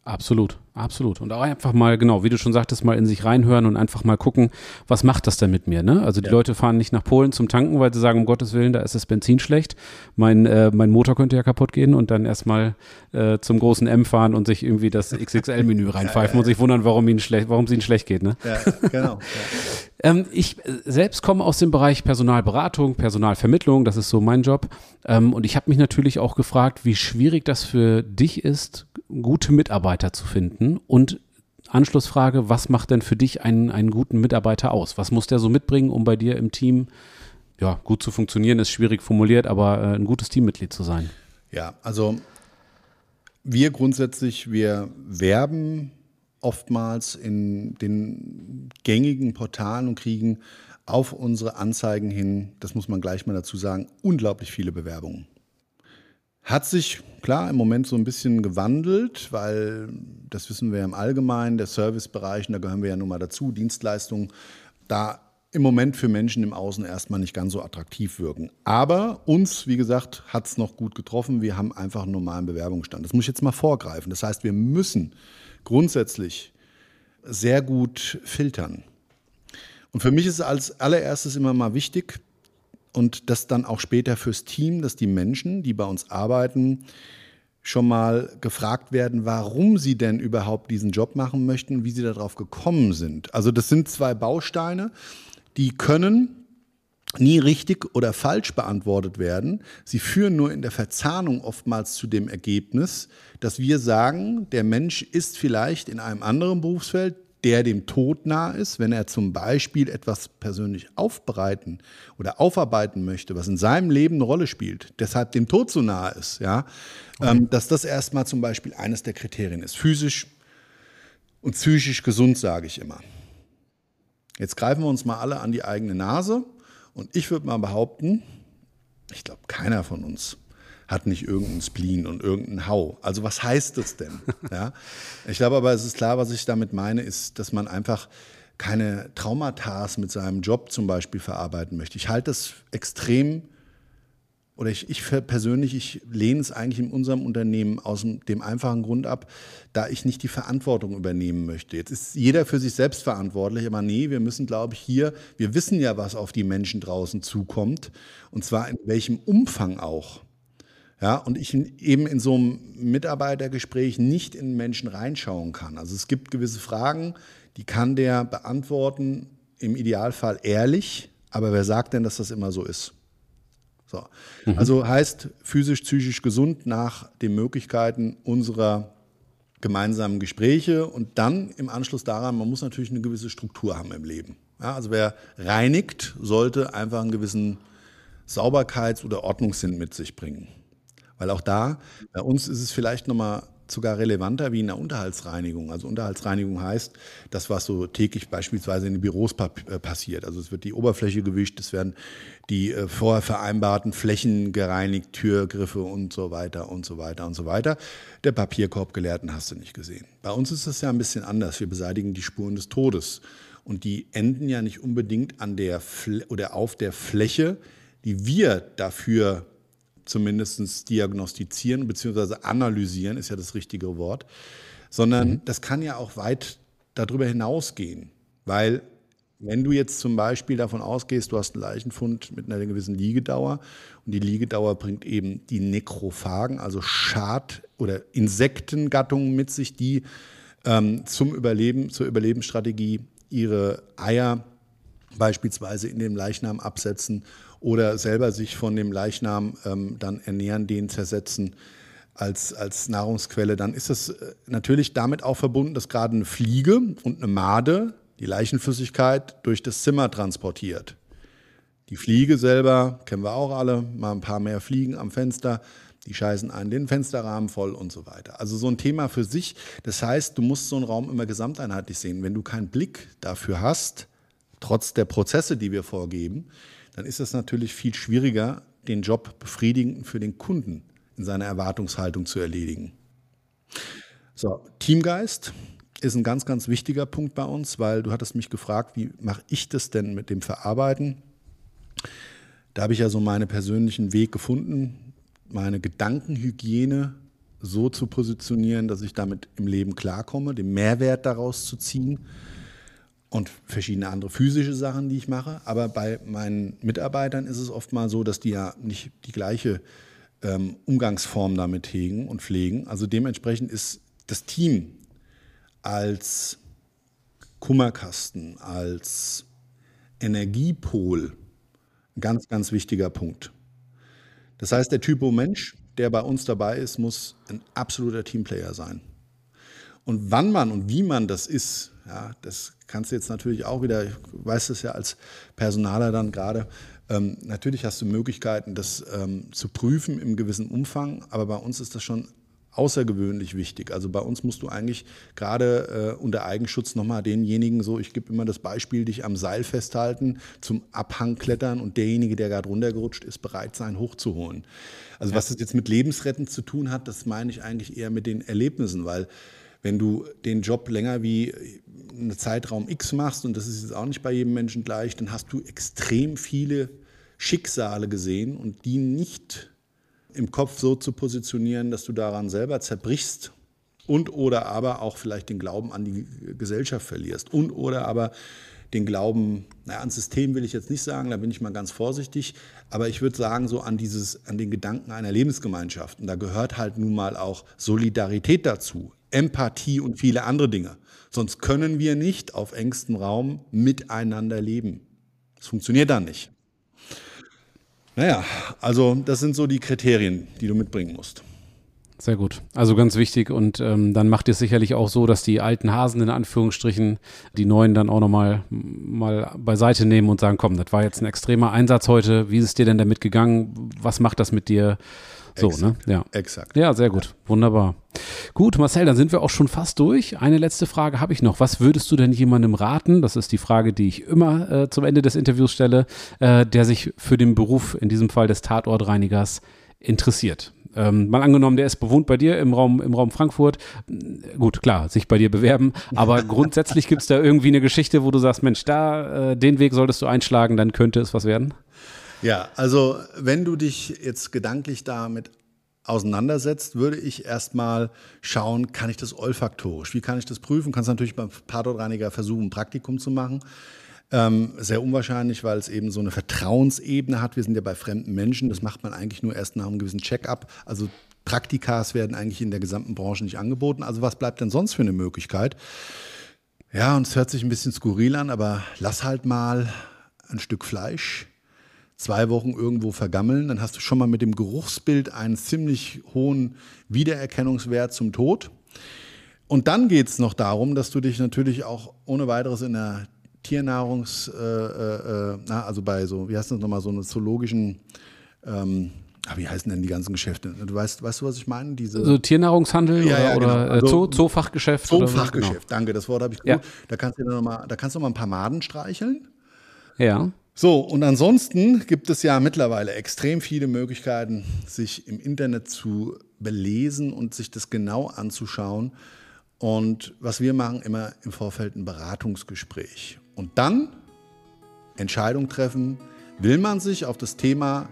Absolut, absolut. Und auch einfach mal, genau, wie du schon sagtest, mal in sich reinhören und einfach mal gucken, was macht das denn mit mir? Ne? Also die ja. Leute fahren nicht nach Polen zum Tanken, weil sie sagen, um Gottes Willen, da ist das Benzin schlecht. Mein, äh, mein Motor könnte ja kaputt gehen und dann erstmal äh, zum großen M fahren und sich irgendwie das <laughs> XXL-Menü reinpfeifen ja, ja, und sich wundern, warum ihnen schlecht, warum es ihnen schlecht geht. Ne? Ja, genau. <laughs> ähm, ich äh, selbst komme aus dem Bereich Personalberatung, Personalvermittlung, das ist so mein Job. Ähm, und ich habe mich natürlich auch gefragt, wie schwierig das für dich ist, gute Mitarbeiter zu finden und Anschlussfrage, was macht denn für dich einen, einen guten Mitarbeiter aus? Was muss der so mitbringen, um bei dir im Team ja, gut zu funktionieren, ist schwierig formuliert, aber äh, ein gutes Teammitglied zu sein? Ja, also wir grundsätzlich, wir werben oftmals in den gängigen Portalen und kriegen auf unsere Anzeigen hin, das muss man gleich mal dazu sagen, unglaublich viele Bewerbungen. Hat sich klar im Moment so ein bisschen gewandelt, weil das wissen wir ja im Allgemeinen, der Servicebereich, und da gehören wir ja nun mal dazu, Dienstleistungen, da im Moment für Menschen im Außen erstmal nicht ganz so attraktiv wirken. Aber uns, wie gesagt, hat es noch gut getroffen. Wir haben einfach einen normalen Bewerbungsstand. Das muss ich jetzt mal vorgreifen. Das heißt, wir müssen grundsätzlich sehr gut filtern. Und für mich ist als allererstes immer mal wichtig, und das dann auch später fürs Team, dass die Menschen, die bei uns arbeiten, schon mal gefragt werden, warum sie denn überhaupt diesen Job machen möchten, wie sie darauf gekommen sind. Also das sind zwei Bausteine, die können nie richtig oder falsch beantwortet werden. Sie führen nur in der Verzahnung oftmals zu dem Ergebnis, dass wir sagen, der Mensch ist vielleicht in einem anderen Berufsfeld der dem Tod nah ist, wenn er zum Beispiel etwas persönlich aufbereiten oder aufarbeiten möchte, was in seinem Leben eine Rolle spielt, deshalb dem Tod so nah ist, ja, okay. ähm, dass das erstmal zum Beispiel eines der Kriterien ist. Physisch und psychisch gesund, sage ich immer. Jetzt greifen wir uns mal alle an die eigene Nase und ich würde mal behaupten, ich glaube, keiner von uns hat nicht irgendeinen Spleen und irgendeinen Hau. Also was heißt das denn? <laughs> ja? Ich glaube aber, es ist klar, was ich damit meine, ist, dass man einfach keine Traumata mit seinem Job zum Beispiel verarbeiten möchte. Ich halte das extrem oder ich, ich persönlich, ich lehne es eigentlich in unserem Unternehmen aus dem einfachen Grund ab, da ich nicht die Verantwortung übernehmen möchte. Jetzt ist jeder für sich selbst verantwortlich, aber nee, wir müssen, glaube ich, hier, wir wissen ja, was auf die Menschen draußen zukommt und zwar in welchem Umfang auch. Ja, und ich eben in so einem Mitarbeitergespräch nicht in Menschen reinschauen kann. Also es gibt gewisse Fragen, die kann der beantworten, im Idealfall ehrlich, aber wer sagt denn, dass das immer so ist? So. Mhm. Also heißt physisch, psychisch gesund nach den Möglichkeiten unserer gemeinsamen Gespräche und dann im Anschluss daran, man muss natürlich eine gewisse Struktur haben im Leben. Ja, also wer reinigt, sollte einfach einen gewissen Sauberkeits- oder Ordnungssinn mit sich bringen. Weil auch da, bei uns ist es vielleicht nochmal sogar relevanter wie in der Unterhaltsreinigung. Also Unterhaltsreinigung heißt, das, was so täglich beispielsweise in den Büros äh, passiert. Also es wird die Oberfläche gewischt, es werden die äh, vorher vereinbarten Flächen gereinigt, Türgriffe und so weiter und so weiter und so weiter. Der Papierkorb geleerten hast du nicht gesehen. Bei uns ist das ja ein bisschen anders. Wir beseitigen die Spuren des Todes. Und die enden ja nicht unbedingt an der Fl oder auf der Fläche, die wir dafür zumindest diagnostizieren bzw. analysieren, ist ja das richtige Wort, sondern mhm. das kann ja auch weit darüber hinausgehen, weil wenn du jetzt zum Beispiel davon ausgehst, du hast einen Leichenfund mit einer gewissen Liegedauer und die Liegedauer bringt eben die Nekrophagen, also Schad- oder Insektengattungen mit sich, die ähm, zum Überleben, zur Überlebensstrategie ihre Eier beispielsweise in dem Leichnam absetzen oder selber sich von dem Leichnam ähm, dann ernähren, den zersetzen als, als Nahrungsquelle, dann ist es äh, natürlich damit auch verbunden, dass gerade eine Fliege und eine Made die Leichenflüssigkeit durch das Zimmer transportiert. Die Fliege selber, kennen wir auch alle, mal ein paar mehr Fliegen am Fenster, die scheißen einen den Fensterrahmen voll und so weiter. Also so ein Thema für sich. Das heißt, du musst so einen Raum immer gesamteinheitlich sehen. Wenn du keinen Blick dafür hast, trotz der Prozesse, die wir vorgeben, dann ist es natürlich viel schwieriger, den Job befriedigend für den Kunden in seiner Erwartungshaltung zu erledigen. So, Teamgeist ist ein ganz, ganz wichtiger Punkt bei uns, weil du hattest mich gefragt, wie mache ich das denn mit dem Verarbeiten? Da habe ich ja so meinen persönlichen Weg gefunden, meine Gedankenhygiene so zu positionieren, dass ich damit im Leben klarkomme, den Mehrwert daraus zu ziehen und verschiedene andere physische Sachen, die ich mache. Aber bei meinen Mitarbeitern ist es oft mal so, dass die ja nicht die gleiche ähm, Umgangsform damit hegen und pflegen. Also dementsprechend ist das Team als Kummerkasten, als Energiepol ein ganz, ganz wichtiger Punkt. Das heißt, der Typo Mensch, der bei uns dabei ist, muss ein absoluter Teamplayer sein. Und wann man und wie man das ist, ja, das kannst du jetzt natürlich auch wieder, ich weiß es ja als Personaler dann gerade, ähm, natürlich hast du Möglichkeiten, das ähm, zu prüfen im gewissen Umfang, aber bei uns ist das schon außergewöhnlich wichtig. Also bei uns musst du eigentlich gerade äh, unter Eigenschutz nochmal denjenigen so, ich gebe immer das Beispiel, dich am Seil festhalten, zum Abhang klettern und derjenige, der gerade runtergerutscht ist, bereit sein, hochzuholen. Also ja. was das jetzt mit Lebensretten zu tun hat, das meine ich eigentlich eher mit den Erlebnissen, weil wenn du den Job länger wie einen Zeitraum X machst, und das ist jetzt auch nicht bei jedem Menschen gleich, dann hast du extrem viele Schicksale gesehen und die nicht im Kopf so zu positionieren, dass du daran selber zerbrichst und oder aber auch vielleicht den Glauben an die Gesellschaft verlierst und oder aber den Glauben, naja, ans System will ich jetzt nicht sagen, da bin ich mal ganz vorsichtig, aber ich würde sagen, so an dieses, an den Gedanken einer Lebensgemeinschaft. Und da gehört halt nun mal auch Solidarität dazu, Empathie und viele andere Dinge. Sonst können wir nicht auf engstem Raum miteinander leben. Das funktioniert dann nicht. Naja, also das sind so die Kriterien, die du mitbringen musst. Sehr gut. Also ganz wichtig. Und ähm, dann macht es sicherlich auch so, dass die alten Hasen in Anführungsstrichen die neuen dann auch nochmal mal beiseite nehmen und sagen, komm, das war jetzt ein extremer Einsatz heute. Wie ist es dir denn damit gegangen? Was macht das mit dir? So, exakt, ne? Ja. Exakt. Ja, sehr gut. Wunderbar. Gut, Marcel, dann sind wir auch schon fast durch. Eine letzte Frage habe ich noch. Was würdest du denn jemandem raten? Das ist die Frage, die ich immer äh, zum Ende des Interviews stelle, äh, der sich für den Beruf, in diesem Fall des Tatortreinigers, interessiert. Ähm, mal angenommen, der ist bewohnt bei dir im Raum, im Raum Frankfurt. Gut, klar, sich bei dir bewerben. Aber <laughs> grundsätzlich gibt es da irgendwie eine Geschichte, wo du sagst, Mensch, da, äh, den Weg solltest du einschlagen, dann könnte es was werden? Ja, also wenn du dich jetzt gedanklich damit auseinandersetzt, würde ich erstmal schauen, kann ich das olfaktorisch? Wie kann ich das prüfen? Kannst natürlich beim Tatortreiniger versuchen, ein Praktikum zu machen. Ähm, sehr unwahrscheinlich, weil es eben so eine Vertrauensebene hat. Wir sind ja bei fremden Menschen. Das macht man eigentlich nur erst nach einem gewissen Check-up. Also Praktikas werden eigentlich in der gesamten Branche nicht angeboten. Also was bleibt denn sonst für eine Möglichkeit? Ja, und es hört sich ein bisschen skurril an, aber lass halt mal ein Stück Fleisch zwei Wochen irgendwo vergammeln, dann hast du schon mal mit dem Geruchsbild einen ziemlich hohen Wiedererkennungswert zum Tod. Und dann geht es noch darum, dass du dich natürlich auch ohne weiteres in der Tiernahrungs, äh, äh, äh na, also bei so, wie heißt das nochmal, so einer zoologischen, ähm, ah, wie heißen denn die ganzen Geschäfte? Du weißt, weißt du, was ich meine? Diese so Tiernahrungshandel ja, oder, ja, genau. oder äh, also, Zoo, Zoofachgeschäft? Zoofachgeschäft, genau. danke, das Wort habe ich gut. Ja. Da kannst du noch mal, da kannst du noch mal ein paar Maden streicheln. Ja. So, und ansonsten gibt es ja mittlerweile extrem viele Möglichkeiten, sich im Internet zu belesen und sich das genau anzuschauen. Und was wir machen, immer im Vorfeld ein Beratungsgespräch. Und dann Entscheidung treffen, will man sich auf das Thema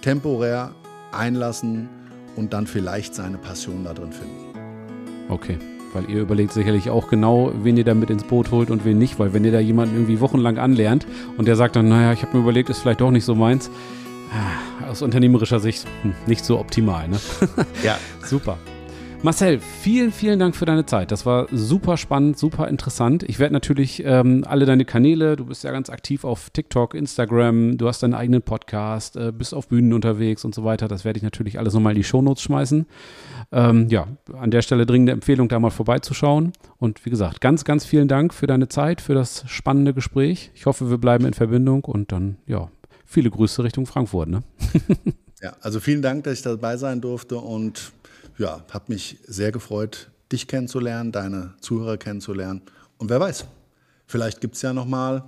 temporär einlassen und dann vielleicht seine Passion da drin finden. Okay. Weil ihr überlegt sicherlich auch genau, wen ihr da mit ins Boot holt und wen nicht. Weil wenn ihr da jemanden irgendwie wochenlang anlernt und der sagt dann, naja, ich habe mir überlegt, ist vielleicht doch nicht so meins. Ah, aus unternehmerischer Sicht hm, nicht so optimal. Ne? Ja. <laughs> Super. Marcel, vielen, vielen Dank für deine Zeit. Das war super spannend, super interessant. Ich werde natürlich ähm, alle deine Kanäle, du bist ja ganz aktiv auf TikTok, Instagram, du hast deinen eigenen Podcast, äh, bist auf Bühnen unterwegs und so weiter. Das werde ich natürlich alles nochmal in die Shownotes schmeißen. Ähm, ja, an der Stelle dringende Empfehlung, da mal vorbeizuschauen. Und wie gesagt, ganz, ganz vielen Dank für deine Zeit, für das spannende Gespräch. Ich hoffe, wir bleiben in Verbindung und dann, ja, viele Grüße Richtung Frankfurt. Ne? <laughs> ja, also vielen Dank, dass ich dabei sein durfte und ja, habe mich sehr gefreut, dich kennenzulernen, deine Zuhörer kennenzulernen. Und wer weiß, vielleicht gibt es ja noch mal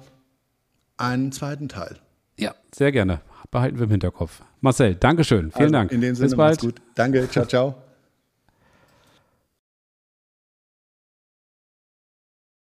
einen zweiten Teil. Ja, sehr gerne. Behalten wir im Hinterkopf. Marcel, Dankeschön. Vielen also, Dank. In dem Sinne, Bis bald. gut. Danke, ciao, ciao.